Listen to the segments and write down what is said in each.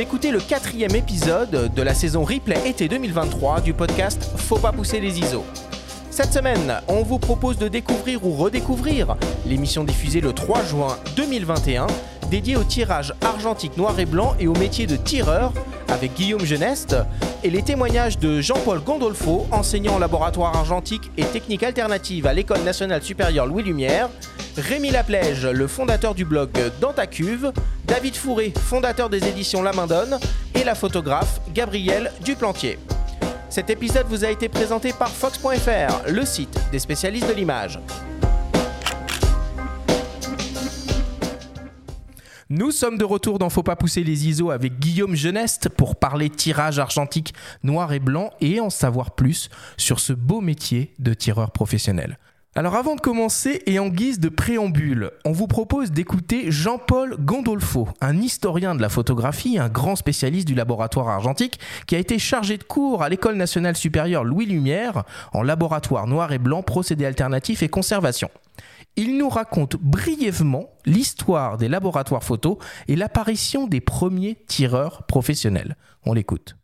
Écoutez le quatrième épisode de la saison replay été 2023 du podcast Faut pas pousser les ISO. Cette semaine, on vous propose de découvrir ou redécouvrir l'émission diffusée le 3 juin 2021 dédiée au tirage argentique noir et blanc et au métier de tireur avec Guillaume Geneste et les témoignages de Jean-Paul Gondolfo, enseignant en laboratoire argentique et technique alternative à l'École nationale supérieure Louis Lumière, Rémi Laplège, le fondateur du blog Dans ta cuve, David Fourré, fondateur des éditions La Main Donne, et la photographe Gabrielle Duplantier. Cet épisode vous a été présenté par Fox.fr, le site des spécialistes de l'image. Nous sommes de retour dans Faut pas pousser les ISO avec Guillaume Geneste pour parler tirage argentique noir et blanc et en savoir plus sur ce beau métier de tireur professionnel. Alors avant de commencer et en guise de préambule, on vous propose d'écouter Jean-Paul Gondolfo, un historien de la photographie, un grand spécialiste du laboratoire argentique, qui a été chargé de cours à l'École nationale supérieure Louis Lumière en laboratoire noir et blanc, procédés alternatifs et conservation. Il nous raconte brièvement l'histoire des laboratoires photo et l'apparition des premiers tireurs professionnels. On l'écoute.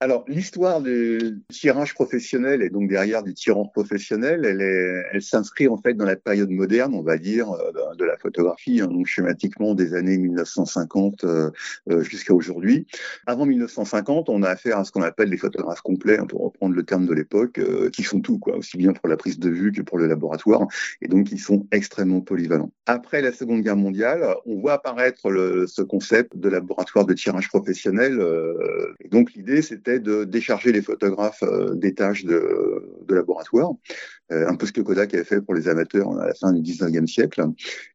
Alors, l'histoire du tirage professionnel et donc derrière du tirant professionnel, elle, est, elle s'inscrit en fait dans la période moderne, on va dire, euh, de la photographie, hein, donc schématiquement des années 1950 euh, euh, jusqu'à aujourd'hui. Avant 1950, on a affaire à ce qu'on appelle les photographes complets, hein, pour reprendre le terme de l'époque, qui font tout, quoi, aussi bien pour la prise de vue que pour le laboratoire, et donc ils sont extrêmement polyvalents. Après la Seconde Guerre mondiale, on voit apparaître le, ce concept de laboratoire de tirage professionnel. et donc l'idée, c'était de décharger les photographes euh, des tâches de, laboratoire, un peu ce que Kodak avait fait pour les amateurs à la fin du 19e siècle,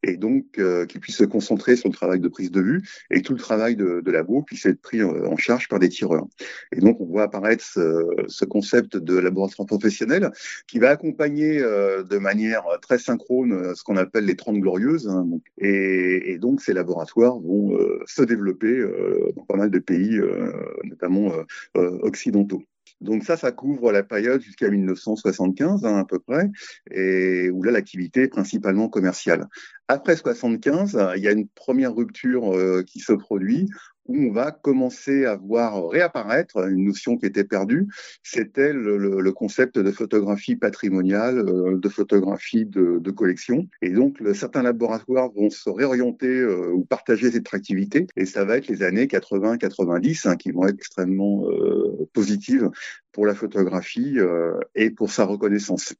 et donc euh, qu'ils puissent se concentrer sur le travail de prise de vue et tout le travail de, labo puisse être pris en charge par des tireurs. Et donc on voit apparaître ce, concept de laboratoire professionnel qui va accompagner de manière très synchrone ce qu'on appelle les 30 glorieuses, hein, et, et, donc ces laboratoires vont se développer dans pas mal de pays, notamment euh, occidentaux. Donc ça, ça couvre la période jusqu'à 1975 hein, à peu près, et où là l'activité est principalement commerciale. Après 75, il y a une première rupture euh, qui se produit où on va commencer à voir réapparaître une notion qui était perdue, c'était le, concept de photographie patrimoniale, euh, de photographie de, collection. Et donc, certains laboratoires vont se réorienter euh, ou partager cette activité, et ça va être les années 80-90 hein, qui vont être extrêmement euh, positives pour la photographie et pour sa reconnaissance.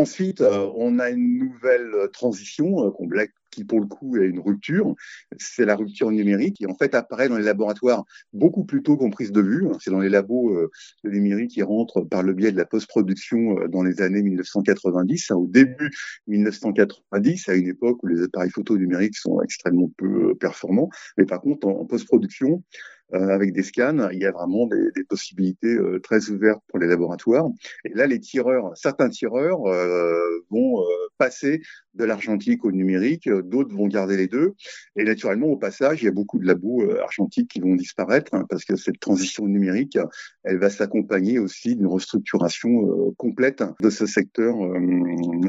Ensuite, on a une nouvelle transition qu'on qui pour le coup est une rupture, c'est la rupture numérique qui en fait apparaît dans les laboratoires beaucoup plus tôt qu'en prise de vue. C'est dans les labos euh, de numérique qui rentrent par le biais de la post-production euh, dans les années 1990, hein, au début 1990, à une époque où les appareils photo numériques sont extrêmement peu euh, performants. Mais par contre, en post-production, euh, avec des scans, il y a vraiment des, des possibilités euh, très ouvertes pour les laboratoires. Et là, les tireurs, certains tireurs euh, vont passer de l'argentique au numérique, d'autres vont garder les deux. Et naturellement, au passage, il y a beaucoup de labos argentiques qui vont disparaître hein, parce que cette transition numérique, elle va s'accompagner aussi d'une restructuration complète de ce secteur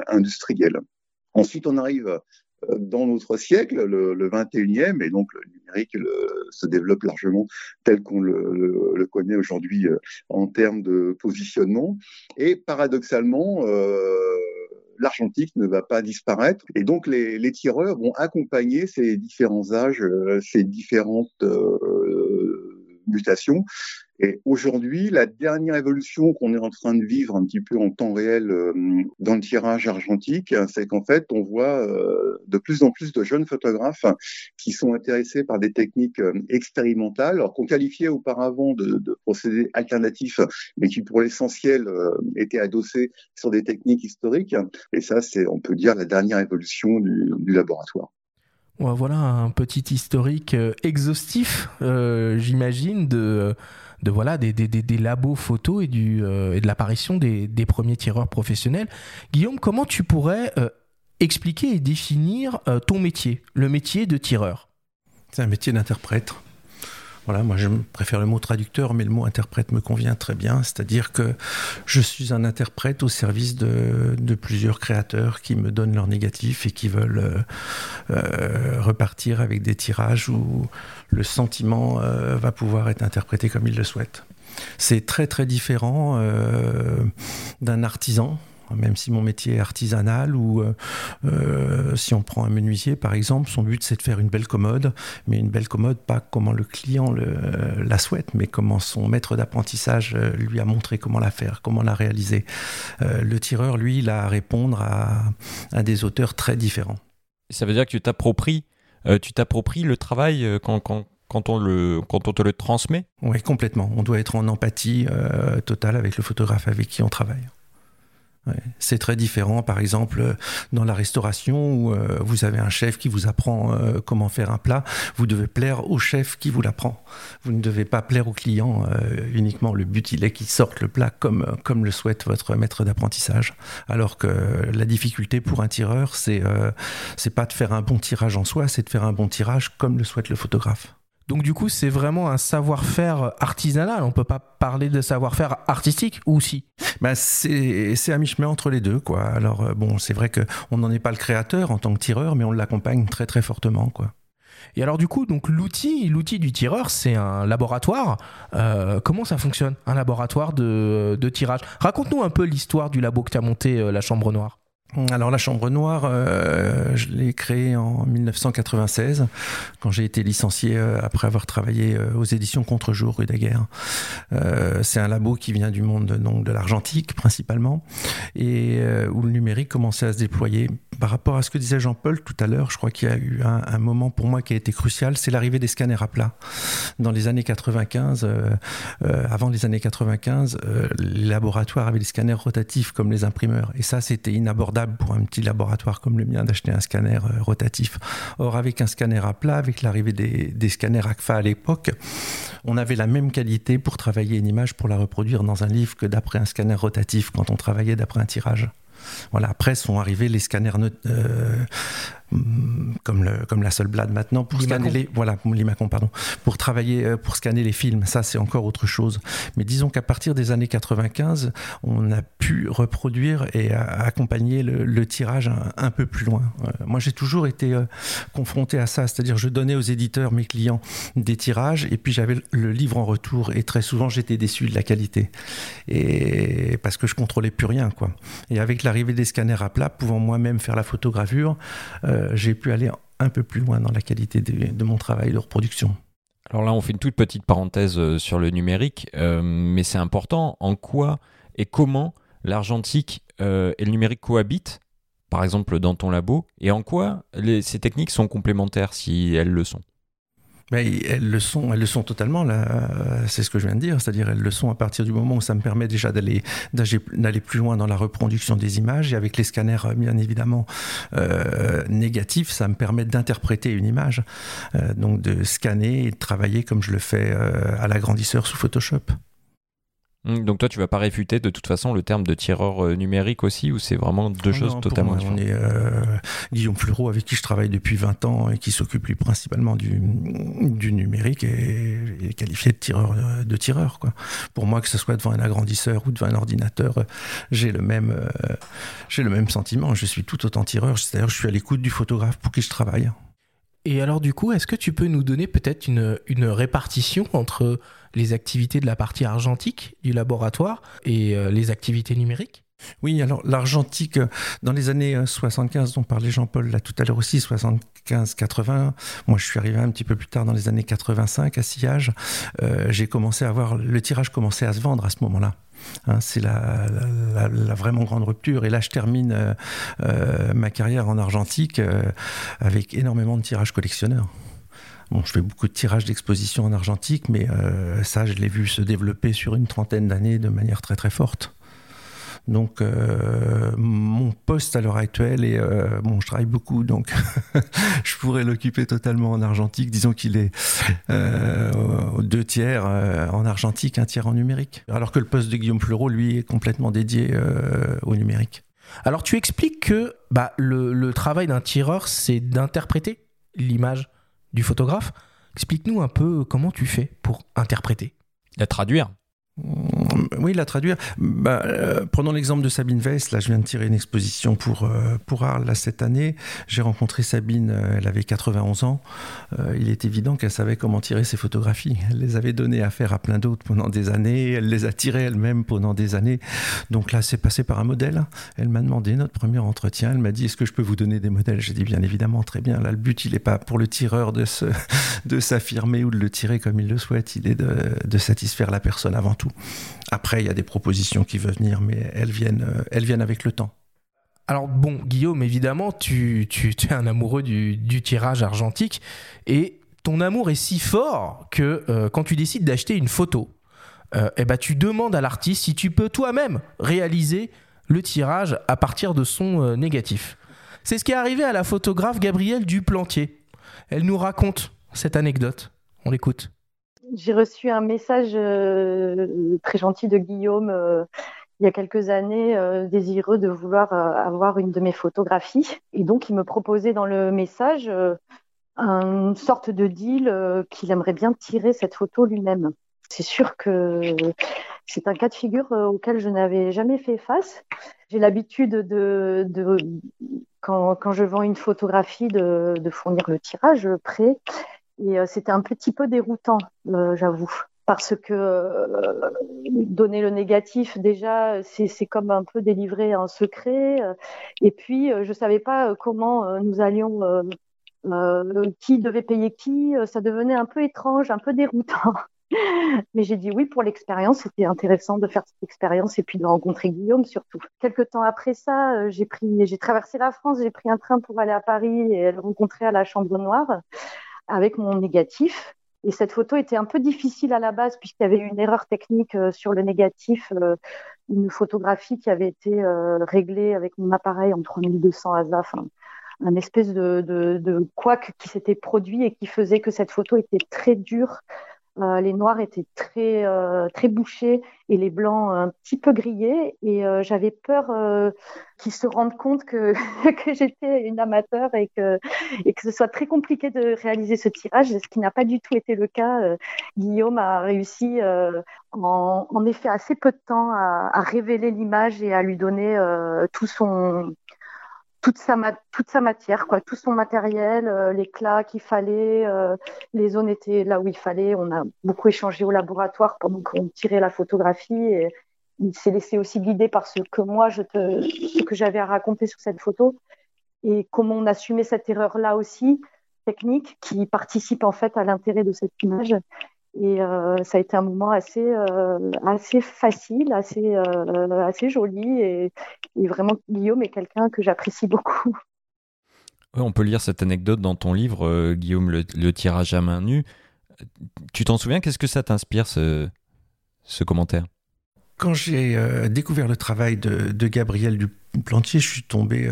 industriel. Ensuite, on arrive dans notre siècle, le, le 21e, et donc le numérique se développe largement tel qu'on le, connaît aujourd'hui euh, en termes de positionnement. Et paradoxalement, euh, l'argentique ne va pas disparaître. Et donc, les, tireurs vont accompagner ces différents âges, euh, ces différentes Et aujourd'hui, la dernière évolution qu'on est en train de vivre un petit peu en temps réel euh, dans le tirage argentique, c'est qu'en fait, on voit euh, de plus en plus de jeunes photographes qui sont intéressés par des techniques euh, expérimentales, qu'on qualifiait auparavant de, procédés alternatifs, mais qui pour l'essentiel étaient adossés sur des techniques historiques. Et ça, c'est, on peut dire, la dernière évolution du laboratoire. Voilà un petit historique exhaustif, j'imagine, de voilà des, labos photos et, euh, de l'apparition des, premiers tireurs professionnels. Guillaume, comment tu pourrais euh, expliquer et définir euh, ton métier, le métier de tireur? C'est un métier d'interprète. Voilà, moi je préfère le mot traducteur, mais le mot interprète me convient très bien. C'est-à-dire que je suis un interprète au service de, plusieurs créateurs qui me donnent leur négatif et qui veulent euh, euh, repartir avec des tirages où le sentiment euh, va pouvoir être interprété comme ils le souhaitent. C'est très très différent d'un artisan même si mon métier est artisanal ou euh, euh, si on prend un menuisier par exemple, son but c'est de faire une belle commode, mais une belle commode pas comment le client la souhaite, mais comment son maître d'apprentissage euh, lui a montré comment la faire, comment la réaliser. le tireur, lui, il a à répondre à, des auteurs très différents. Ça veut dire que tu t'appropries, tu t'appropries le travail quand, quand on, le, quand on te le transmet? Oui, complètement. On doit être en empathie totale avec le photographe avec qui on travaille. C'est très différent, par exemple, dans la restauration où euh, vous avez un chef qui vous apprend euh, comment faire un plat. Vous devez plaire au chef qui vous l'apprend. Vous ne devez pas plaire au client euh, uniquement. Le but, il est qu'il sorte le plat comme, comme le souhaite votre maître d'apprentissage. Alors que la difficulté pour un tireur, c'est c'est pas de faire un bon tirage en soi, c'est de faire un bon tirage comme le souhaite le photographe. Donc du coup, c'est vraiment un savoir-faire artisanal. On peut pas parler de savoir-faire artistique ou si? Ben, c'est à mi-chemin entre les deux, quoi. Alors euh, bon, c'est vrai que on n'en est pas le créateur en tant que tireur, mais on l'accompagne très très fortement, quoi. Et alors du coup, donc l'outil, l'outil du tireur, c'est un laboratoire. Euh, comment ça fonctionne, un laboratoire de, de tirage? Raconte-nous un peu l'histoire du labo que tu as monté, euh, la Chambre Noire. Alors la Chambre Noire, euh, je l'ai créée en 1996, quand j'ai été licencié euh, après avoir travaillé euh, aux éditions Contre-jour rue Daguerre. c'est un labo qui vient du monde donc, de l'argentique principalement, et où le numérique commençait à se déployer. Par rapport à ce que disait Jean-Paul tout à l'heure, je crois qu'il y a eu un, un, moment pour moi qui a été crucial, c'est l'arrivée des scanners à plat. Dans les années 95, avant les années 95, les laboratoires avaient des scanners rotatifs comme les imprimeurs, et ça c'était inabordable pour un petit laboratoire comme le mien d'acheter un scanner euh, rotatif. Or, avec un scanner à plat, avec l'arrivée des, scanners ACFA à l'époque, on avait la même qualité pour travailler une image, pour la reproduire dans un livre que d'après un scanner rotatif quand on travaillait d'après un tirage. Voilà, après sont arrivés les scanners euh, comme, le, comme la seule blade maintenant pour scanner les voilà l'imacon pardon. Pour travailler euh, pour scanner les films. Ça c'est encore autre chose. Mais disons qu'à partir des années 95 on a pu reproduire et accompagner le, tirage un, peu plus loin. Moi j'ai toujours été euh, confronté à ça. C'est-à-dire je donnais aux éditeurs mes clients des tirages et puis j'avais le livre en retour et très souvent j'étais déçu de la qualité. Et parce que je contrôlais plus rien quoi. Et avec l'arrivée des scanners à plat pouvant moi-même faire la photogravure euh, euh, j'ai pu aller un peu plus loin dans la qualité de, mon travail de reproduction. Alors là, on fait une toute petite parenthèse euh, sur le numérique, euh, mais c'est important. En quoi et comment l'argentique et le numérique cohabitent, par exemple dans ton labo, et en quoi ces techniques sont complémentaires si elles le sont? Mais elles le sont, elles le sont totalement. C'est ce que je viens de dire, c'est-à-dire elles le sont à partir du moment où ça me permet déjà d'aller d'aller plus loin dans la reproduction des images et avec les scanners bien évidemment euh, négatifs, ça me permet d'interpréter une image, euh, donc de scanner et de travailler comme je le fais euh, à l'agrandisseur sous Photoshop. Mmh, donc toi, tu vas pas réfuter de toute façon le terme de tireur euh, numérique aussi, ou c'est vraiment deux choses totalement différentes On est euh, Guillaume Fleureau, avec qui je travaille depuis 20 ans et qui s'occupe lui principalement du, du numérique, et est qualifié de tireur. Euh, de tireur quoi. Pour moi, que ce soit devant un agrandisseur ou devant un ordinateur, j'ai le même, j'ai le même sentiment. Je suis tout autant tireur. C'est-à-dire, je suis à l'écoute du photographe pour qui je travaille. Et alors du coup, est-ce que tu peux nous donner peut-être une, une répartition entre les activités de la partie argentique du laboratoire et euh, les activités numériques oui, alors l'argentique, euh, dans les années 75 euh, dont parlait Jean-Paul là tout à l'heure aussi, 75-80, moi je suis arrivé un petit peu plus tard dans les années 85 à Sillage, j'ai commencé à voir, le tirage commençait à se vendre à ce moment-là. Hein, c'est la, vraiment grande rupture. Et là, je termine ma carrière en argentique avec énormément de tirages collectionneurs. Bon, je fais beaucoup de tirages d'exposition en argentique, mais euh, ça, je l'ai vu se développer sur une trentaine d'années de manière très très forte. Donc, euh, mon poste à l'heure actuelle est euh, bon, je travaille beaucoup, donc je pourrais l'occuper totalement en argentique. Disons qu'il est deux tiers en argentique, un tiers en numérique. Alors que le poste de Guillaume Fleureau, lui, est complètement dédié au numérique. Alors, tu expliques que bah, le travail d'un tireur, c'est d'interpréter l'image du photographe. Explique-nous un peu comment tu fais pour interpréter. La traduire. Oui, la traduire. Bah, euh, prenons l'exemple de Sabine Weiss. Là, je viens de tirer une exposition pour, euh, pour Arles là, cette année. J'ai rencontré Sabine, euh, elle avait 91 ans. il est évident qu'elle savait comment tirer ses photographies. Elle les avait données à faire à plein d'autres pendant des années. Elle les a tirées elle-même pendant des années. Donc là, c'est passé par un modèle. Elle m'a demandé notre premier entretien. Elle m'a dit Est-ce que je peux vous donner des modèles? J'ai dit Bien évidemment, très bien. Là, le but, il n'est pas pour le tireur de, se, de s'affirmer ou de le tirer comme il le souhaite. Il est de, de satisfaire la personne avant tout. Après, il y a des propositions qui veulent venir, mais elles viennent, euh, elles viennent avec le temps. Alors bon, Guillaume, évidemment, tu, tu, es un amoureux du, tirage argentique et ton amour est si fort que euh, quand tu décides d'acheter une photo, euh, eh ben, tu demandes à l'artiste si tu peux toi-même réaliser le tirage à partir de son négatif. C'est ce qui est arrivé à la photographe Gabrielle Duplantier. Elle nous raconte cette anecdote. On l'écoute j'ai reçu un message euh, très gentil de Guillaume euh, il y a quelques années, euh, désireux de vouloir avoir une de mes photographies. Et donc, il me proposait dans le message une sorte de deal qu'il aimerait bien tirer cette photo lui-même. C'est sûr que c'est un cas de figure auquel je n'avais jamais fait face. J'ai l'habitude de, quand, je vends une photographie, de fournir le tirage prêt et euh, c'était un petit peu déroutant, euh, j'avoue. Parce que euh, donner le négatif déjà c'est comme un peu délivrer un secret. Et puis je ne savais pas comment nous allions qui devait payer qui. Ça devenait un peu étrange un peu déroutant. Mais j'ai dit oui pour l'expérience. C'était intéressant de faire cette expérience et puis de rencontrer Guillaume surtout. Quelques temps après ça j'ai traversé la France. J'ai pris un train pour aller à Paris et le rencontrer à la Chambre Noire avec mon négatif. Et cette photo était un peu difficile à la base puisqu'il y avait une erreur technique euh, sur le négatif, euh, une photographie qui avait été euh, réglée avec mon appareil en 3200 ASA, un espèce de, de, qui s'était produit et qui faisait que cette photo était très dure euh, les noirs étaient très euh, très bouchés et les blancs un petit peu grillés. Et euh, j'avais peur qu'ils se rendent compte que, que j'étais une amateur et que et que ce soit très compliqué de réaliser ce tirage ce qui n'a pas du tout été le cas Guillaume a réussi en, en, effet assez peu de temps à, à révéler l'image et à lui donner tout son toute sa, toute sa matière, quoi, tout son matériel, euh, l'éclat qu'il fallait, euh, les zones étaient là où il fallait. On a beaucoup échangé au laboratoire pendant qu'on tirait la photographie et il s'est laissé aussi guider par ce que moi, je te, ce que j'avais à raconter sur cette photo et comment on assumait cette erreur-là aussi technique qui participe en fait à l'intérêt de cette image. Et euh, ça a été un moment assez, euh, assez facile, assez, euh, assez joli. Et, vraiment, Guillaume est quelqu'un que j'apprécie beaucoup. on peut lire cette anecdote dans ton livre, Guillaume, le, tirage à main nue. Tu t'en souviens? Qu'est-ce que ça t'inspire, ce, ce commentaire? Quand j'ai découvert le travail de, de, Gabriel Duplantier, je suis tombé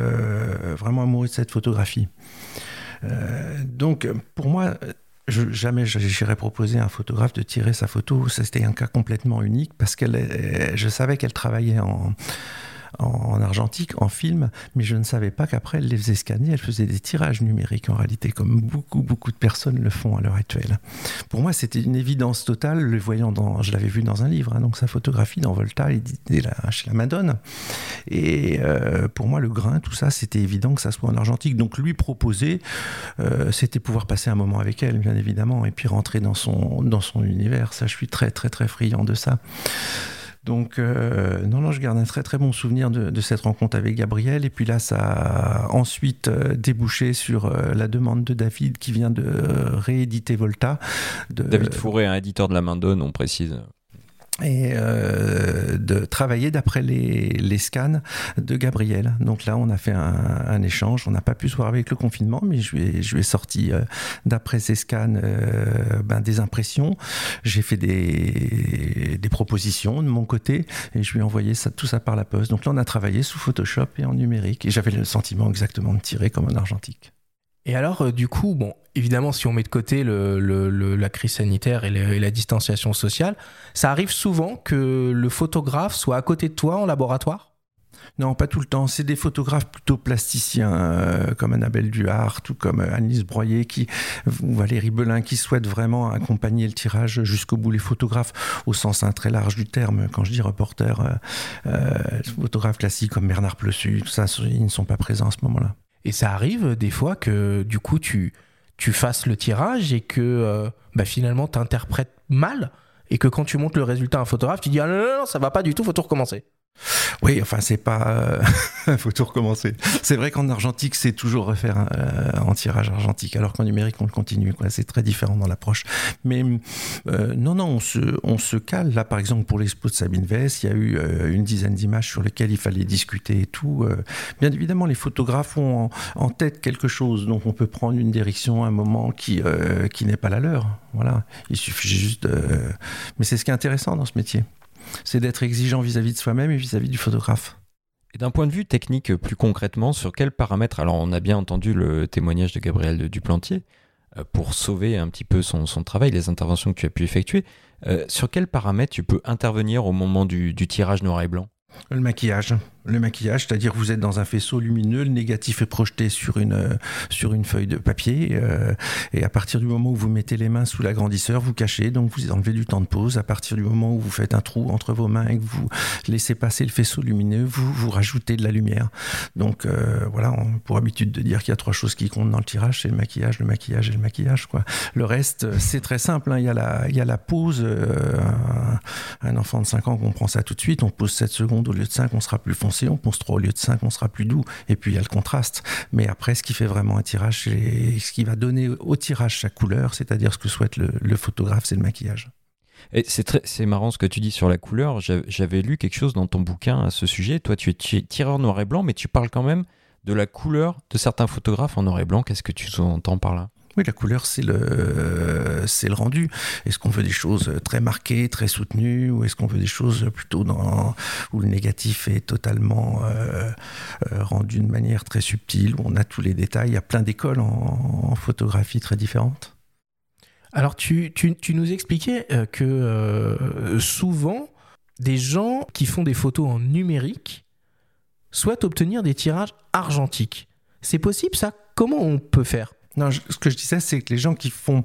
vraiment amoureux de cette photographie. donc, pour moi, je, jamais j'irais proposer à un photographe de tirer sa photo. C'était un cas complètement unique parce que je savais qu'elle travaillait en, en argentique, en film, mais je ne savais pas qu'après elle les faisait scanner, elle faisait des tirages numériques en réalité, comme beaucoup, beaucoup de personnes le font à l'heure actuelle. Pour moi, c'était une évidence totale, le voyant dans, je l'avais vu dans un livre, hein, donc sa photographie dans Volta et, chez la Madone. Et euh, pour moi, le grain, tout ça, c'était évident que ça soit en argentique. Donc lui proposer, euh, c'était pouvoir passer un moment avec elle, bien évidemment, et puis rentrer dans son, dans son univers. Ça, je suis très, très, très friand de ça. Donc, euh, non, non, je garde un très très bon souvenir de, cette rencontre avec Gabriel. Et puis là, ça a ensuite euh, débouché sur euh, la demande de David qui vient de rééditer Volta. David Fourré, un éditeur de la main d'Onne, on précise et euh, de travailler d'après les, les, scans de Gabriel. Donc là, on a fait un, un échange. On n'a pas pu se voir avec le confinement, mais je lui ai, je lui ai sorti euh, d'après ces scans euh, ben, des impressions. J'ai fait des, des, propositions de mon côté et je lui ai envoyé ça, tout ça par la poste. Donc là, on a travaillé sous Photoshop et en numérique et j'avais le sentiment exactement de tirer comme un argentique. Et alors, euh, du coup, bon, évidemment, si on met de côté la crise sanitaire et, la distanciation sociale, ça arrive souvent que le photographe soit à côté de toi en laboratoire? Non, pas tout le temps. C'est des photographes plutôt plasticiens, euh, comme Annabelle Duhart ou comme euh, Annelise Broyer qui, ou Valérie Belin, qui souhaitent vraiment accompagner le tirage jusqu'au bout. Les photographes, au sens hein, très large du terme, quand je dis reporter, euh, photographes classiques comme Bernard Plessu, tout ça, ils ne sont pas présents à ce moment-là. Et ça arrive des fois que du coup tu, tu fasses le tirage et que euh, bah, finalement tu interprètes mal et que quand tu montres le résultat à un photographe, tu dis ah non, non, ça va pas du tout, faut tout recommencer. Oui, enfin, c'est pas. Il faut tout recommencer. C'est vrai qu'en argentique, c'est toujours refaire euh, en tirage argentique, alors qu'en numérique, on le continue. C'est très différent dans l'approche. Mais euh, non, non, on se, on se cale. Là, par exemple, pour l'expo de Sabine Vess, il y a eu euh, une dizaine d'images sur lesquelles il fallait discuter et tout. Euh. bien évidemment, les photographes ont en, tête quelque chose, donc on peut prendre une direction, un moment qui, euh, qui n'est pas la leur. Voilà. Il suffit juste de. Mais c'est ce qui est intéressant dans ce métier c'est d'être exigeant vis-à-vis de soi-même et vis-à-vis du photographe. Et d'un point de vue technique, plus concrètement, sur quels paramètres Alors, on a bien entendu le témoignage de Gabriel Duplantier euh, pour sauver un petit peu son, son, travail, les interventions que tu as pu effectuer. Euh, sur quels paramètres tu peux intervenir au moment du, du tirage noir et blanc? Le maquillage le maquillage, c'est-à-dire vous êtes dans un faisceau lumineux, le négatif est projeté sur une, euh, sur une feuille de papier, euh, et à partir du moment où vous mettez les mains sous l'agrandisseur, vous cachez, donc vous enlevez du temps de pause. À partir du moment où vous faites un trou entre vos mains et que vous laissez passer le faisceau lumineux, vous, vous rajoutez de la lumière. Donc euh, voilà, pour habitude de dire qu'il y a trois choses qui comptent dans le tirage, c'est le maquillage, le maquillage et le maquillage. Le reste, c'est très simple, hein. il, y a la, il y a la pause. Un, un enfant de 5 ans comprend ça tout de suite, on pose 7 secondes au lieu de 5, on sera plus foncé on pose 3 au lieu de 5, on sera plus doux. Et puis il y a le contraste. Mais après, ce qui fait vraiment un tirage, c'est ce qui va donner au tirage sa couleur, c'est-à-dire ce que souhaite le, photographe, c'est le maquillage. Et c'est marrant ce que tu dis sur la couleur. J'avais lu quelque chose dans ton bouquin à ce sujet. Toi, tu es tireur noir et blanc, mais tu parles quand même de la couleur de certains photographes en noir et blanc. Qu'est-ce que tu entends par là? Oui, la couleur, c'est le, rendu. Est-ce qu'on veut des choses très marquées, très soutenues, ou est-ce qu'on veut des choses plutôt dans, où le négatif est totalement euh, rendu de manière très subtile, où on a tous les détails? Il y a plein d'écoles en, photographie très différentes. Alors, tu, tu, nous expliquais que euh, souvent, des gens qui font des photos en numérique souhaitent obtenir des tirages argentiques. C'est possible ça? Comment on peut faire? Non, je, ce que je disais, c'est que les gens qui font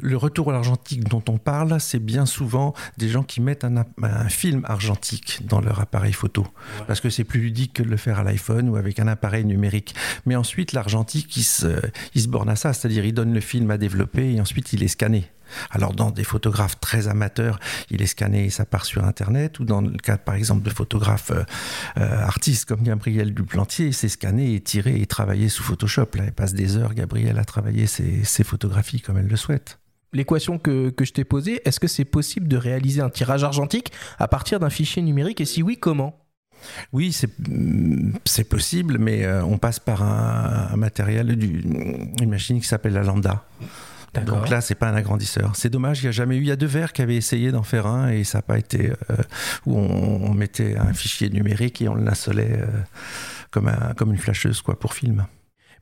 le retour à l'argentique dont on parle, c'est bien souvent des gens qui mettent un, un, film argentique dans leur appareil photo. Ouais. Parce que c'est plus ludique que de le faire à l'iPhone ou avec un appareil numérique. Mais ensuite, l'argentique, il se, il se borne à ça, c'est-à-dire il donne le film à développer et ensuite il est scanné. Alors dans des photographes très amateurs, il est scanné et ça part sur Internet, ou dans le cas par exemple de photographes euh, euh, artistes comme Gabriel Duplantier, c'est scanné et tiré et travaillé sous Photoshop. Là, elle passe des heures, Gabriel, à travailler ses, ses photographies comme elle le souhaite. L'équation que, que je t'ai posée, est-ce que c'est possible de réaliser un tirage argentique à partir d'un fichier numérique? Et si oui, comment? Oui, c'est possible, mais euh, on passe par un, un matériel, du, une machine qui s'appelle la Lambda. Donc là, c'est pas un agrandisseur. C'est dommage, il n'y a jamais eu. Il y a deux verres qui avaient essayé d'en faire un et ça n'a pas été. Euh, où on, on, mettait un fichier numérique et on le nasolait euh, comme, un, comme une flasheuse quoi, pour film.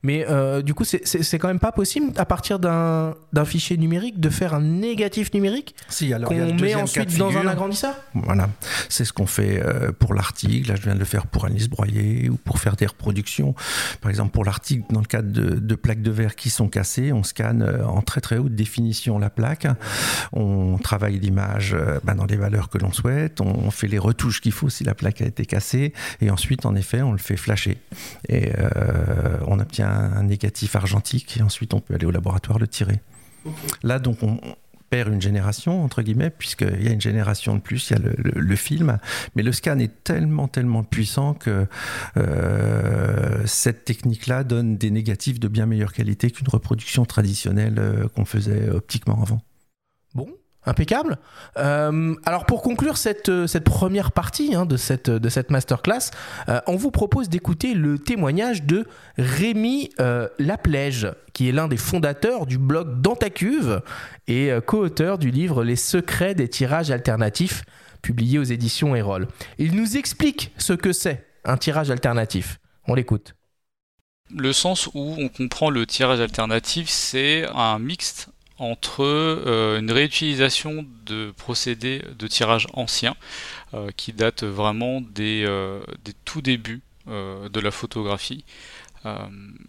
Mais euh, du coup, c'est quand même pas possible à partir d'un fichier numérique de faire un négatif numérique si, qu'on met ensuite dans un agrandisseur Voilà, c'est ce qu'on fait euh, pour l'article. Là, je viens de le faire pour Alice Broyer ou pour faire des reproductions. Par exemple, pour l'article, dans le cadre de, de, plaques de verre qui sont cassées, on scanne euh, en très très haute définition la plaque. On travaille l'image ben, dans les valeurs que l'on souhaite. On fait les retouches qu'il faut si la plaque a été cassée. Et ensuite, en effet, on le fait flasher. Et on obtient un négatif argentique et ensuite on peut aller au laboratoire le tirer. Okay. Là donc on perd une génération entre guillemets puisqu'il y a une génération de plus, il y a le, le, le, film, mais le scan est tellement tellement puissant que euh, cette technique-là donne des négatifs de bien meilleure qualité qu'une reproduction traditionnelle euh, qu'on faisait optiquement avant. Bon, Impeccable. Euh, alors pour conclure cette, cette première partie hein, de, cette, de cette masterclass, euh, on vous propose d'écouter le témoignage de Rémi euh, Laplège, qui est l'un des fondateurs du blog Dantacuve et co-auteur du livre Les secrets des tirages alternatifs, publié aux éditions Erol. Il nous explique ce que c'est un tirage alternatif. On l'écoute. Le sens où on comprend le tirage alternatif, c'est un mixte entre euh, une réutilisation de procédés de tirage anciens euh, qui datent vraiment des, des tout débuts de la photographie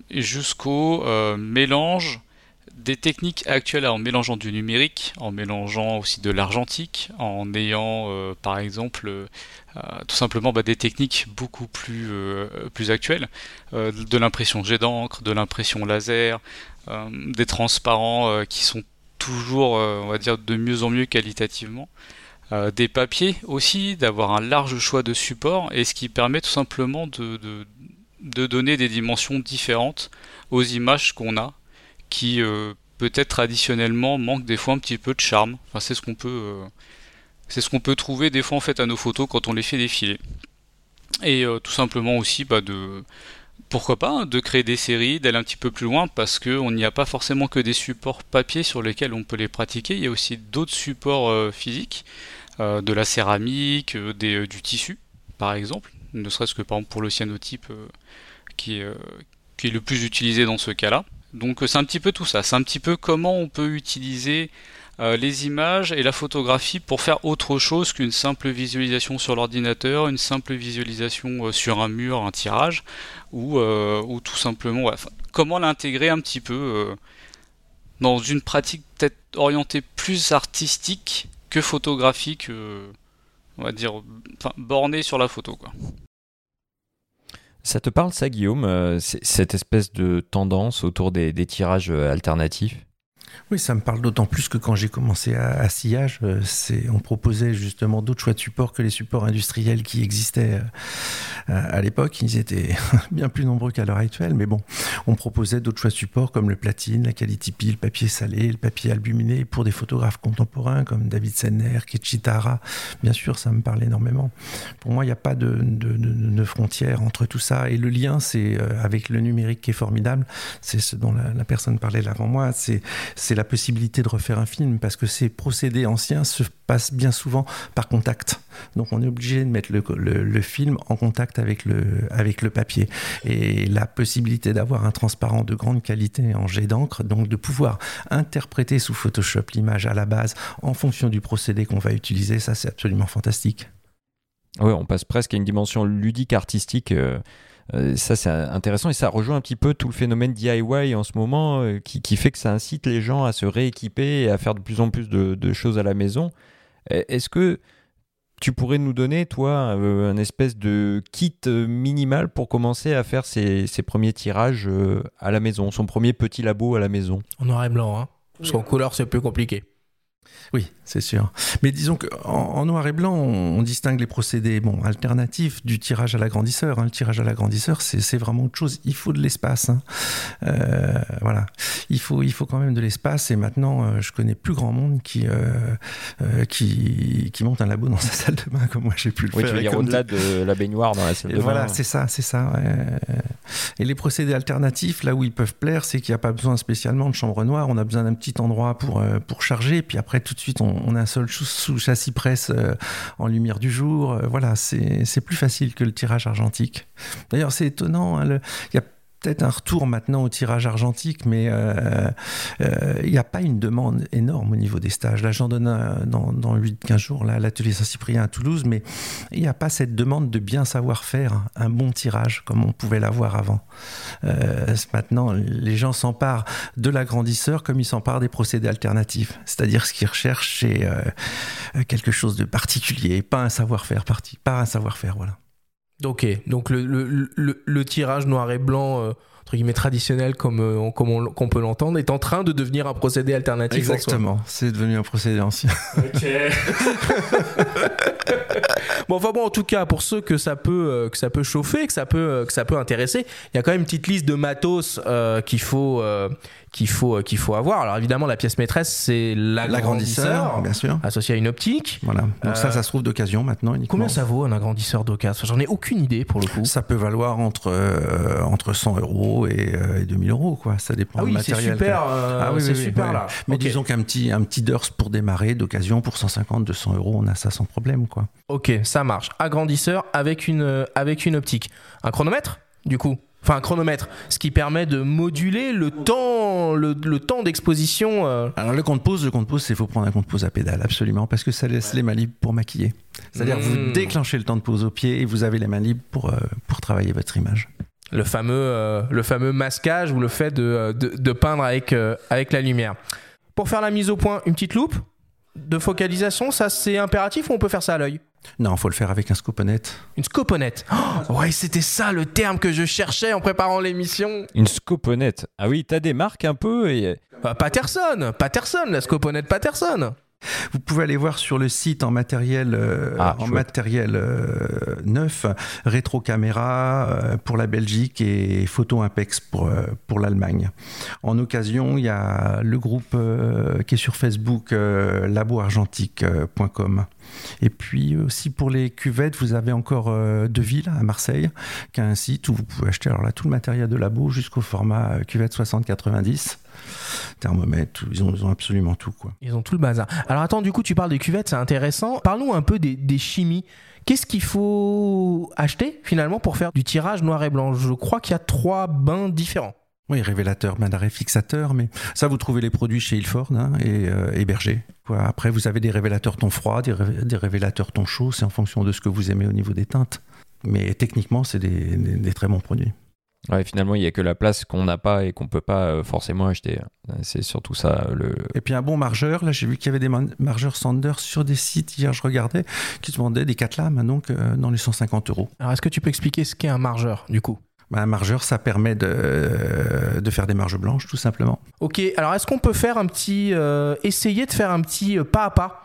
et jusqu'au mélange des techniques actuelles en mélangeant du numérique, en mélangeant aussi de l'argentique, en ayant euh, par exemple euh, tout simplement bah, des techniques beaucoup plus, euh, actuelles, de l'impression jet d'encre, de l'impression laser, des transparents qui sont toujours, on dire, de mieux en mieux qualitativement. des papiers aussi, d'avoir un large choix de supports, et ce qui permet tout simplement de, de donner des dimensions différentes aux images qu'on a qui euh, peut-être traditionnellement manque des fois un petit peu de charme. Enfin, c'est ce qu'on peut, euh, ce peut trouver des fois en fait à nos photos quand on les fait défiler. Et euh, tout simplement aussi bah, de pourquoi pas hein, de créer des séries, d'aller un petit peu plus loin parce qu'on n'y a pas forcément que des supports papier sur lesquels on peut les pratiquer, il y a aussi d'autres supports physiques, de la céramique, du tissu par exemple, ne serait-ce que par exemple pour le cyanotype qui, qui est le plus utilisé dans ce cas-là. Donc c'est un petit peu tout ça, c'est un petit peu comment on peut utiliser euh, les images et la photographie pour faire autre chose qu'une simple visualisation sur l'ordinateur, une simple visualisation euh, sur un mur, un tirage, ou, euh, ou tout simplement comment l'intégrer un petit peu dans une pratique peut-être orientée plus artistique que photographique, on va dire, bornée sur la photo. Ça te parle ça, Guillaume, euh, cette espèce de tendance autour des, tirages euh, alternatifs? Oui, ça me parle d'autant plus que quand j'ai commencé à, sillage, euh, on proposait justement d'autres choix de supports que les supports industriels qui existaient euh, à l'époque. Ils étaient bien plus nombreux qu'à l'heure actuelle, mais bon, on proposait d'autres choix de supports comme le platine, la qualité le papier salé, le papier albuminé pour des photographes contemporains comme David Senner, Kichitara. Bien sûr, ça me parle énormément. Pour moi, il n'y a pas de, de, frontière entre tout ça. Et le lien, c'est euh, avec le numérique qui est formidable. C'est ce dont la, personne parlait là avant moi. C'est la possibilité de refaire un film parce que ces procédés anciens se passent bien souvent par contact. Donc on est obligé de mettre le, film en contact avec le, papier. Et la possibilité d'avoir un transparent de grande qualité en jet d'encre, donc de pouvoir interpréter sous Photoshop l'image à la base en fonction du procédé qu'on va utiliser, ça c'est absolument fantastique. Oui, on passe presque à une dimension ludique artistique. Euh, euh, ça, c'est intéressant et ça rejoint un petit peu tout le phénomène DIY en ce moment euh, qui, fait que ça incite les gens à se rééquiper et à faire de plus en plus de, choses à la maison. Est-ce que tu pourrais nous donner, toi, euh, un espèce de kit minimal pour commencer à faire ses, premiers tirages à la maison, son premier petit labo à la maison? En noir et blanc, hein Parce qu'en couleur, c'est plus compliqué. Oui, c'est sûr. Mais disons qu'en en noir et blanc, on, distingue les procédés bon, alternatifs du tirage à l'agrandisseur. Hein. Le tirage à l'agrandisseur, c'est vraiment autre chose. Il faut de l'espace. Hein. Euh, voilà. Il faut, il faut quand même de l'espace. Et maintenant, euh, je connais plus grand monde qui, euh, qui, qui, monte un labo dans sa salle de bain, comme moi j'ai pu le oui, faire. Tu veux dire au-delà de la baignoire dans la salle de bain. Voilà, c'est ça, c'est ça. Et les procédés alternatifs, là où ils peuvent plaire, c'est qu'il n'y a pas besoin spécialement de chambre noire. On a besoin d'un petit endroit pour, pour charger. Puis après, tout de suite, on, a un seul sous châssis presse euh, en lumière du jour. Euh, voilà, c'est plus facile que le tirage argentique. D'ailleurs, c'est étonnant. Hein, il y a peut-être un retour maintenant au tirage argentique, mais euh, euh, il n'y a pas une demande énorme au niveau des stages. Là, j'en donne un, dans, dans 8-15 jours là, à l'atelier Saint-Cyprien à Toulouse, mais il n'y a pas cette demande de bien savoir faire un bon tirage comme on pouvait l'avoir avant. Euh, maintenant, les gens s'emparent de l'agrandisseur comme ils s'emparent des procédés alternatifs. C'est-à-dire ce qu'ils recherchent, c'est quelque chose de particulier, pas un savoir-faire parti, pas un savoir-faire, voilà. Ok, donc le, le, le, tirage noir et blanc, euh, entre guillemets traditionnel comme, euh, comme on, peut l'entendre, est en train de devenir un procédé alternatif. Exactement, c'est devenu un procédé ancien. Ok. bon, enfin bon, en tout cas, pour ceux que ça peut, euh, que ça peut chauffer, que ça peut, que ça peut intéresser, il y a quand même une petite liste de matos qu'il faut, qu'il faut, euh, qu'il faut avoir. Alors évidemment, la pièce maîtresse, c'est l'agrandisseur, bien sûr, associé à une optique. Voilà. Donc ça, euh, ça se trouve d'occasion maintenant. Uniquement. Combien ça vaut un agrandisseur d'occasion? J'en ai aucune idée pour le coup. Ça peut valoir entre euh, entre 100 euros et, 2000 euros, quoi. Ça dépend ah du matériel. C'est super, ah oui, c'est super là. Mais disons qu'un petit un petit Durst pour démarrer d'occasion pour 150, 200 euros, on a ça sans problème, quoi. Ok, ça marche. Agrandisseur avec une avec une optique. Un chronomètre, du coup? Enfin, un chronomètre, ce qui permet de moduler le temps, le, temps d'exposition. Euh. Alors le compte-pause, le compte-pause, c'est faut prendre un compte-pause à pédale, absolument, parce que ça laisse les mains libres pour maquiller. C'est-à-dire vous hmm. déclenchez le temps de pause au pied et vous avez les mains libres pour, euh, pour travailler votre image. Le fameux, euh, le fameux masquage ou le fait de, de, peindre avec, avec la lumière. Pour faire la mise au point, une petite loupe de focalisation, ça c'est impératif ou on peut faire ça à l'œil? Non, faut le faire avec un scoponette. Une scoponette oh, Ouais, c'était ça le terme que je cherchais en préparant l'émission. Une scoponette Ah oui, t'as des marques un peu et... Bah, Patterson Patterson, la scoponette Patterson vous pouvez aller voir sur le site en matériel, euh, ah, en matériel euh, neuf, rétro caméra euh, pour la Belgique et photo impex pour, pour l'Allemagne. En occasion, il y a le groupe qui est sur Facebook, laboargentique.com. Et puis aussi pour les cuvettes, vous avez encore Deville à Marseille, qui a un site où vous pouvez acheter alors là, tout le matériel de labo jusqu'au format cuvette 60-90 thermomètre, ils ont, absolument tout. Quoi. Ils ont tout le bazar. Alors attends, du coup, tu parles des cuvettes, c'est intéressant. Parlons un peu des, chimies. Qu'est-ce qu'il faut acheter finalement pour faire du tirage noir et blanc? Je crois qu'il y a trois bains différents. Oui, révélateur, bain d'arrêt, fixateur, mais ça, vous trouvez les produits chez Ilford hein, et, euh, Berger. Après, vous avez des révélateurs ton froid, des, révélateurs ton chaud, c'est en fonction de ce que vous aimez au niveau des teintes. Mais techniquement, c'est des très bons produits. Ouais, finalement, il n'y a que la place qu'on n'a pas et qu'on ne peut pas euh, forcément acheter. C'est surtout ça. Le... Et puis un bon margeur, là j'ai vu qu'il y avait des margeurs Sanders sur des sites, hier je regardais, qui se vendaient des 4 lames, hein, donc euh, dans les 150 euros. Alors est-ce que tu peux expliquer ce qu'est un margeur du coup? Bah, un margeur, ça permet de, de, faire des marges blanches, tout simplement. Ok, alors est-ce qu'on peut faire un petit. Euh, essayer de faire un petit pas à pas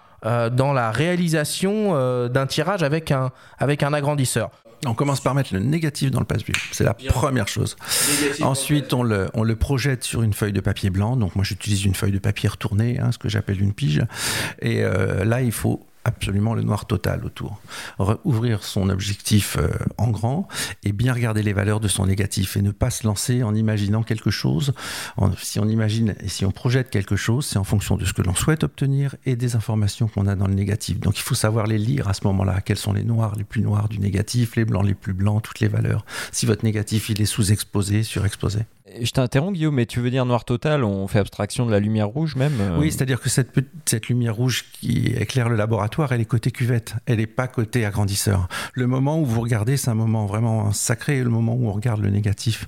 dans la réalisation d'un tirage avec un, avec un agrandisseur? On commence par mettre le négatif dans le passe-vue. C'est la première chose. Ensuite, on le, on le, projette sur une feuille de papier blanc. Donc, moi, j'utilise une feuille de papier retournée, hein, ce que j'appelle une pige. Et euh, là, il faut absolument le noir total autour. ouvrir son objectif euh, en grand et bien regarder les valeurs de son négatif et ne pas se lancer en imaginant quelque chose. si on imagine et si on projette quelque chose, c'est en fonction de ce que l'on souhaite obtenir et des informations qu'on a dans le négatif. Donc il faut savoir les lire à ce moment-là. Quels sont les noirs les plus noirs du négatif, les blancs les plus blancs, toutes les valeurs. Si votre négatif il est sous-exposé, surexposé. Je t'interromps Guillaume, mais tu veux dire noir total On fait abstraction de la lumière rouge même euh Oui, c'est-à-dire que cette, cette lumière rouge qui éclaire le laboratoire, elle est côté cuvette, elle n'est pas côté agrandisseur. Le moment où vous regardez, c'est un moment vraiment sacré, le moment où on regarde le négatif.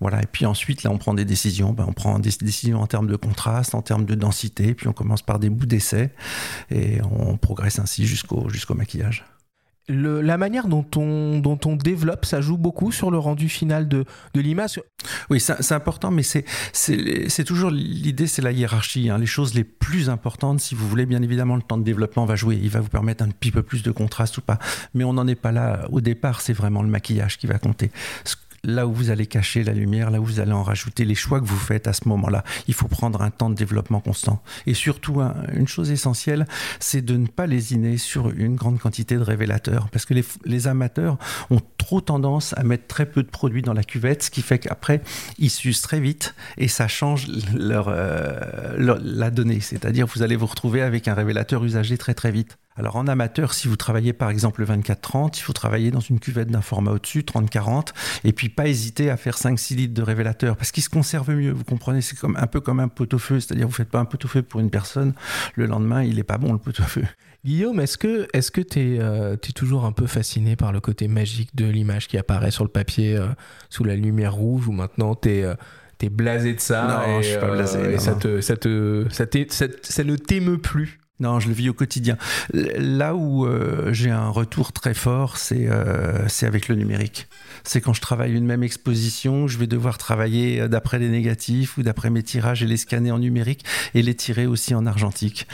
Voilà, et puis ensuite, là, on prend des décisions. Ben, on prend des décisions en termes de contraste, en termes de densité, puis on commence par des bouts d'essai, et on progresse ainsi jusqu'au jusqu'au maquillage la manière dont on, dont on développe, ça joue beaucoup sur le rendu final de, de l'image. Oui, c'est important, mais c'est toujours l'idée, c'est la hiérarchie. Hein. Les choses les plus importantes, si vous voulez, bien évidemment, le temps de développement va jouer. Il va vous permettre un petit peu plus de contraste ou pas. Mais on n'en est pas là. Au départ, c'est vraiment le maquillage qui va compter là où vous allez cacher la lumière, là où vous allez en rajouter, les choix que vous faites à ce moment-là. Il faut prendre un temps de développement constant. Et surtout, une chose essentielle, c'est de ne pas lésiner sur une grande quantité de révélateurs. Parce que les, amateurs ont trop tendance à mettre très peu de produits dans la cuvette, ce qui fait qu'après, ils s'usent très vite et ça change euh, leur, la donnée. C'est-à-dire, vous allez vous retrouver avec un révélateur usagé très très vite. Alors en amateur, si vous travaillez par exemple le 24-30, il faut travailler dans une cuvette d'un format au-dessus, 30-40, et puis pas hésiter à faire 5-6 litres de révélateur, parce qu'il se conserve mieux, vous comprenez, c'est comme, un peu comme un pot-au-feu, c'est-à-dire vous faites pas un pot-au-feu pour une personne, le lendemain il est pas bon le pot-au-feu. Guillaume, est-ce que est-ce que tu es, euh, toujours un peu fasciné par le côté magique de l'image qui apparaît sur le papier euh, sous la lumière rouge, ou maintenant tu es... Euh, blasé de ça. Non, je suis pas blasé. et ça, te, ça, te, ça, ça, ne t'émeut plus? Non, je le vis au quotidien. Là où euh, j'ai un retour très fort, euh, c'est avec le numérique. C'est quand je travaille une même exposition, je vais devoir travailler euh, d'après les négatifs ou d'après mes tirages et les scanner en numérique et les tirer aussi en argentique.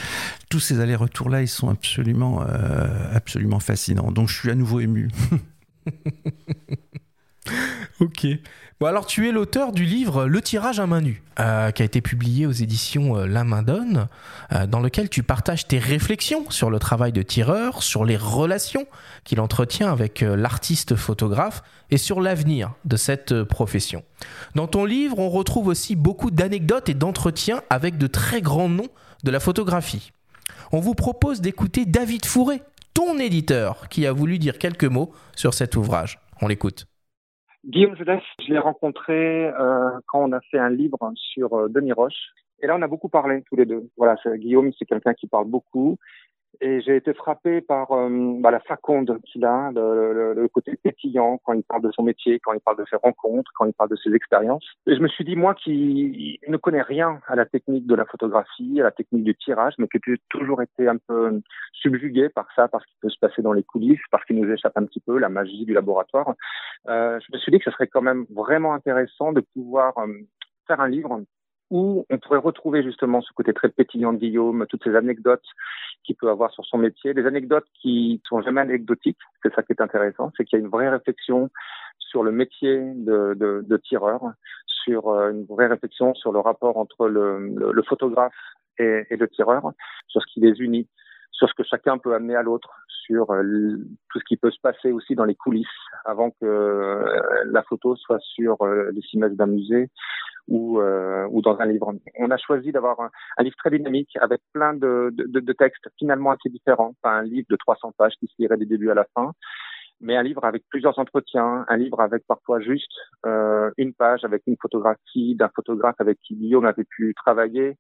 Tous ces allers-retours-là, ils sont absolument, absolument fascinants. Donc je suis à nouveau ému. ok. Bon, alors tu es l'auteur du livre Le tirage à main nue, euh, qui a été publié aux éditions euh, La Main Donne, euh, dans lequel tu partages tes réflexions sur le travail de tireur, sur les relations qu'il entretient avec l'artiste photographe et sur l'avenir de cette profession. Dans ton livre, on retrouve aussi beaucoup d'anecdotes et d'entretiens avec de très grands noms de la photographie. On vous propose d'écouter David Fourré, ton éditeur, qui a voulu dire quelques mots sur cet ouvrage. On l'écoute. Guillaume Zelef, je l'ai rencontré euh, quand on a fait un livre sur euh, Denis Roche. Et là, on a beaucoup parlé tous les deux. Voilà, Guillaume, c'est quelqu'un qui parle beaucoup. Et j'ai été frappé par euh, bah, la faconde qu'il a, le, le, côté pétillant quand il parle de son métier, quand il parle de ses rencontres, quand il parle de ses expériences. Et je me suis dit, moi qui ne connais rien à la technique de la photographie, à la technique du tirage, mais qui ai toujours été un peu subjugué par ça, parce qu'il peut se passer dans les coulisses, parce qu'il nous échappe un petit peu la magie du laboratoire, euh, je me suis dit que ce serait quand même vraiment intéressant de pouvoir euh, faire un livre où on pourrait retrouver justement ce côté très pétillant de Guillaume, toutes ces anecdotes qu'il peut avoir sur son métier, des anecdotes qui sont jamais anecdotiques, c'est ça qui est intéressant, c'est qu'il y a une vraie réflexion sur le métier de, de, de tireur, sur euh, une vraie réflexion sur le rapport entre le, le, photographe et, et, le tireur, sur ce qui les unit, sur ce que chacun peut amener à l'autre, sur euh, tout ce qui peut se passer aussi dans les coulisses avant que euh, la photo soit sur les cinémas d'un musée, ou, euh, ou dans un livre. On a choisi d'avoir un, livre très dynamique avec plein de, textes finalement assez différents, pas un livre de 300 pages qui se lirait du début à la fin, mais un livre avec plusieurs entretiens, un livre avec parfois juste euh, une page avec une photographie d'un photographe avec qui Guillaume avait pu travailler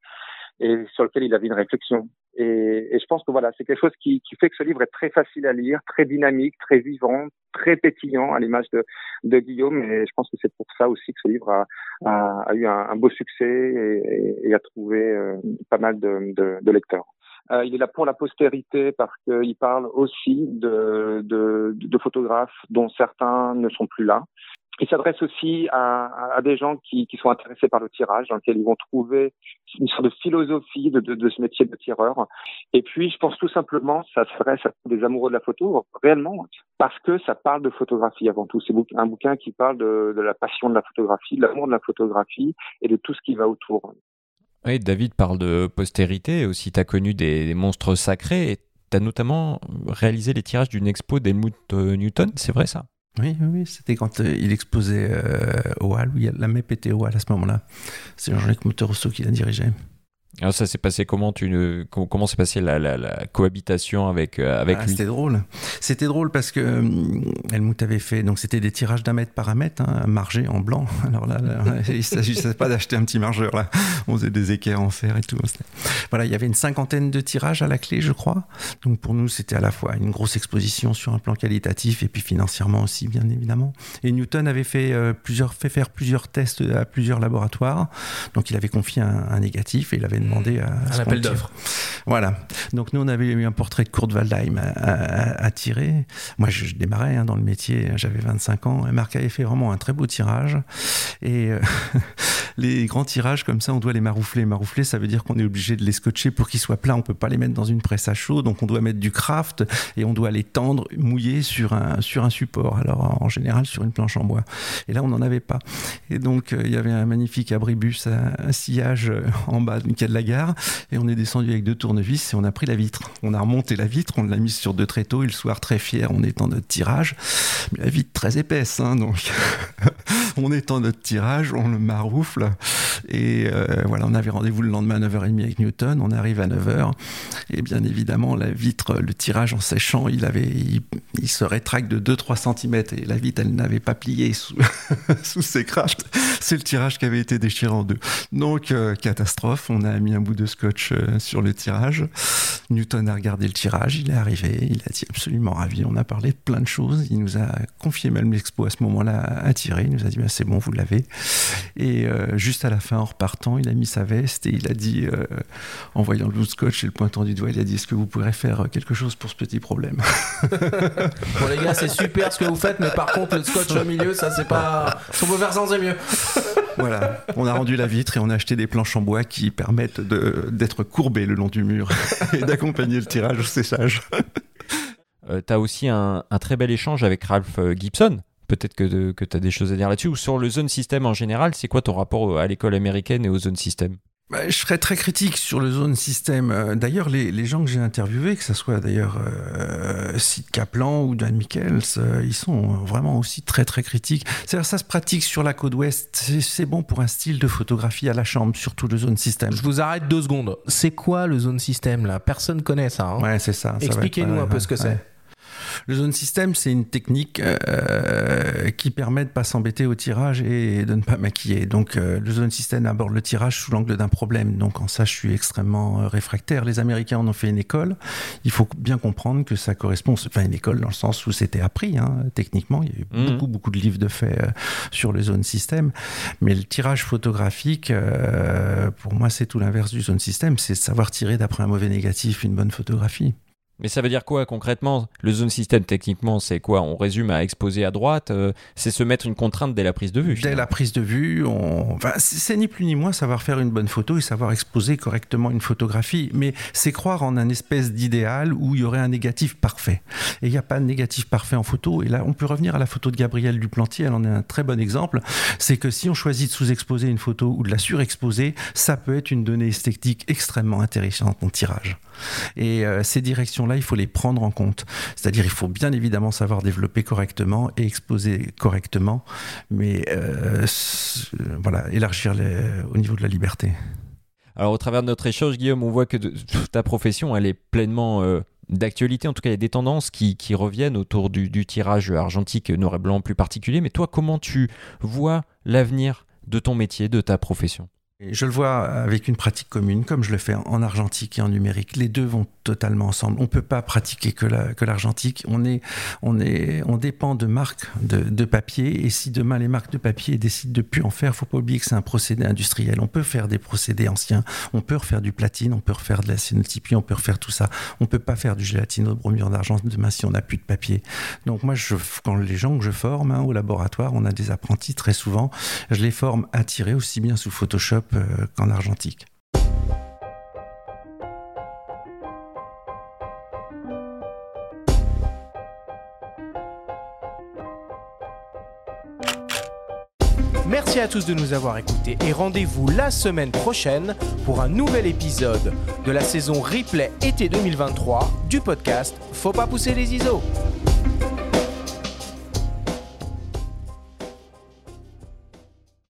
et sur lequel il avait une réflexion. Et, et je pense que voilà, c'est quelque chose qui, qui, fait que ce livre est très facile à lire, très dynamique, très vivant, très pétillant à l'image de, de, Guillaume. Et je pense que c'est pour ça aussi que ce livre a, a, a eu un, beau succès et, et a trouvé euh, pas mal de, de, de lecteurs. Euh, il est là pour la postérité parce qu'il parle aussi de, de, de, photographes dont certains ne sont plus là. Il s'adresse aussi à, des gens qui, sont intéressés par le tirage, dans lequel ils vont trouver une sorte de philosophie de, ce métier de tireur. Et puis, je pense tout simplement, ça s'adresse à des amoureux de la photo, réellement, parce que ça parle de photographie avant tout. C'est un bouquin qui parle de, la passion de la photographie, de l'amour de la photographie et de tout ce qui va autour. Oui, David parle de postérité, aussi tu as connu des, monstres sacrés, et tu as notamment réalisé les tirages d'une expo d'Helmut Newton, c'est vrai ça? Oui, oui, c'était quand euh, il exposait euh, au Hall, oui, la MEP était au Hall à ce moment-là. C'est Jean-Luc Motorosso qui la dirigeait. Alors ça s'est passé comment tu comment s'est passé la, la, la, cohabitation avec euh, avec ah, lui? C'était drôle. C'était drôle parce que euh, Helmut avait fait donc c'était des tirages d'un mètre par un mètre, hein, margé en blanc. Alors là, là il s'agissait pas d'acheter un petit margeur là. On faisait des équerres en fer et tout. Voilà, il y avait une cinquantaine de tirages à la clé, je crois. Donc pour nous, c'était à la fois une grosse exposition sur un plan qualitatif et puis financièrement aussi, bien évidemment. Et Newton avait fait euh, plusieurs fait faire plusieurs tests à plusieurs laboratoires. Donc il avait confié un, un négatif et il avait demandé à, un appel d'offres. Voilà. Donc nous, on avait eu un portrait de Kurt Waldheim à, tirer. Moi, je, démarrais hein, dans le métier, j'avais 25 ans. Et Marc avait fait vraiment un très beau tirage. Et euh, les grands tirages comme ça, on doit les maroufler. Maroufler, ça veut dire qu'on est obligé de les scotcher pour qu'ils soient plats. On peut pas les mettre dans une presse à chaud, donc on doit mettre du craft et on doit les tendre, mouiller sur un, sur un support. Alors en général sur une planche en bois. Et là, on n'en avait pas. Et donc euh, il y avait un magnifique abribus, un, sillage euh, en bas d'une la gare et on est descendu avec deux tournevis et on a pris la vitre. On a remonté la vitre, on l'a mise sur deux tréteaux et le soir très fier, on est en notre tirage. Mais la vitre très épaisse, hein, donc on en notre tirage, on le maroufle et euh, voilà, on avait rendez-vous le lendemain à 9h30 avec Newton, on arrive à 9h et bien évidemment la vitre, le tirage en séchant, il se rétracte de 2-3 cm et la vitre elle n'avait pas plié sous, sous ses crafts. C'est le tirage qui avait été déchiré en deux. Donc euh, catastrophe, on a mis un bout de scotch euh, sur le tirage. Newton a regardé le tirage, il est arrivé, il a dit absolument ravi. On a parlé de plein de choses. Il nous a confié même l'expo à ce moment-là à tirer. Il nous a dit bah, c'est bon, vous l'avez. Et euh, juste à la fin, en repartant, il a mis sa veste et il a dit, euh, en voyant le bout de scotch et le pointant du doigt, il a dit est-ce que vous pourrez faire quelque chose pour ce petit problème? Bon les gars, c'est super ce que vous faites, mais par contre le scotch au milieu, ça c'est pas. Si on peut faire sans, c'est mieux. voilà, on a rendu la vitre et on a acheté des planches en bois qui permettent d'être courbées le long du mur et d'accompagner le tirage au séchage. Euh, tu as aussi un, très bel échange avec Ralph euh, Gibson. Peut-être que, que tu as des choses à dire là-dessus. Ou sur le zone system en général, c'est quoi ton rapport à l'école américaine et au zone system bah, je serais très critique sur le zone système. Euh, d'ailleurs, les, les, gens que j'ai interviewés, que ce soit d'ailleurs euh, Sid Kaplan ou Dan Michels, euh, ils sont vraiment aussi très très critiques. C'est-à-dire ça se pratique sur la côte ouest. C'est bon pour un style de photographie à la chambre, surtout le zone système. Je vous arrête deux secondes. C'est quoi le zone système là? Personne connaît ça. Hein ouais, c'est ça. Expliquez-nous un peu ce que c'est. Le zone system, c'est une technique euh, qui permet de pas s'embêter au tirage et de ne pas maquiller. Donc, euh, le zone system aborde le tirage sous l'angle d'un problème. Donc, en ça, je suis extrêmement euh, réfractaire. Les Américains en ont fait une école. Il faut bien comprendre que ça correspond, enfin, une école dans le sens où c'était appris, hein, techniquement. Il y a eu Mhm. beaucoup, beaucoup de livres de faits euh, sur le zone system. Mais le tirage photographique, euh, pour moi, c'est tout l'inverse du zone system. C'est savoir tirer d'après un mauvais négatif une bonne photographie. Mais ça veut dire quoi concrètement? Le zone system, techniquement, c'est quoi? On résume à exposer à droite. euh, c'est se mettre une contrainte dès la prise de vue. Dès la prise de vue, on... enfin, c'est c'est ni plus ni moins savoir faire une bonne photo et savoir exposer correctement une photographie. Mais c'est croire en un espèce d'idéal où il y aurait un négatif parfait. Et il n'y a pas de négatif parfait en photo. Et là, on peut revenir à la photo de Gabrielle Duplantier. Elle en est un très bon exemple. C'est que si on choisit de sous-exposer une photo ou de la surexposer, ça peut être une donnée esthétique extrêmement intéressante en tirage. Et euh, ces directions-là, il faut les prendre en compte. C'est-à-dire, il faut bien évidemment savoir développer correctement et exposer correctement, mais euh, voilà, élargir au niveau de la liberté. Alors, au travers de notre échange, Guillaume, on voit que ta profession, elle est pleinement euh, d'actualité. En tout cas, il y a des tendances qui, qui reviennent autour du, du tirage argentique noir et blanc plus particulier. Mais toi, comment tu vois l'avenir de ton métier, de ta profession? Je le vois avec une pratique commune, comme je le fais en argentique et en numérique. Les deux vont totalement ensemble. On ne peut pas pratiquer que la- que l'argentique. on, est, on, est, on dépend de marques de, papier. Et si demain les marques de papier décident de plus en faire, faut pas oublier que c'est un procédé industriel. On peut faire des procédés anciens. On peut refaire du platine, on peut refaire de la cyanotypie, on peut refaire tout ça. On peut pas faire du gélatine au bromure d'argent demain si on n'a plus de papier. Donc moi, je, quand les gens que je forme hein, au laboratoire, on a des apprentis très souvent, je les forme à tirer aussi bien sous Photoshop euh, qu'en argentique. Merci à tous de nous avoir écoutés et rendez-vous la semaine prochaine pour un nouvel épisode de la saison replay été 2023 du podcast Faut pas pousser les ISO.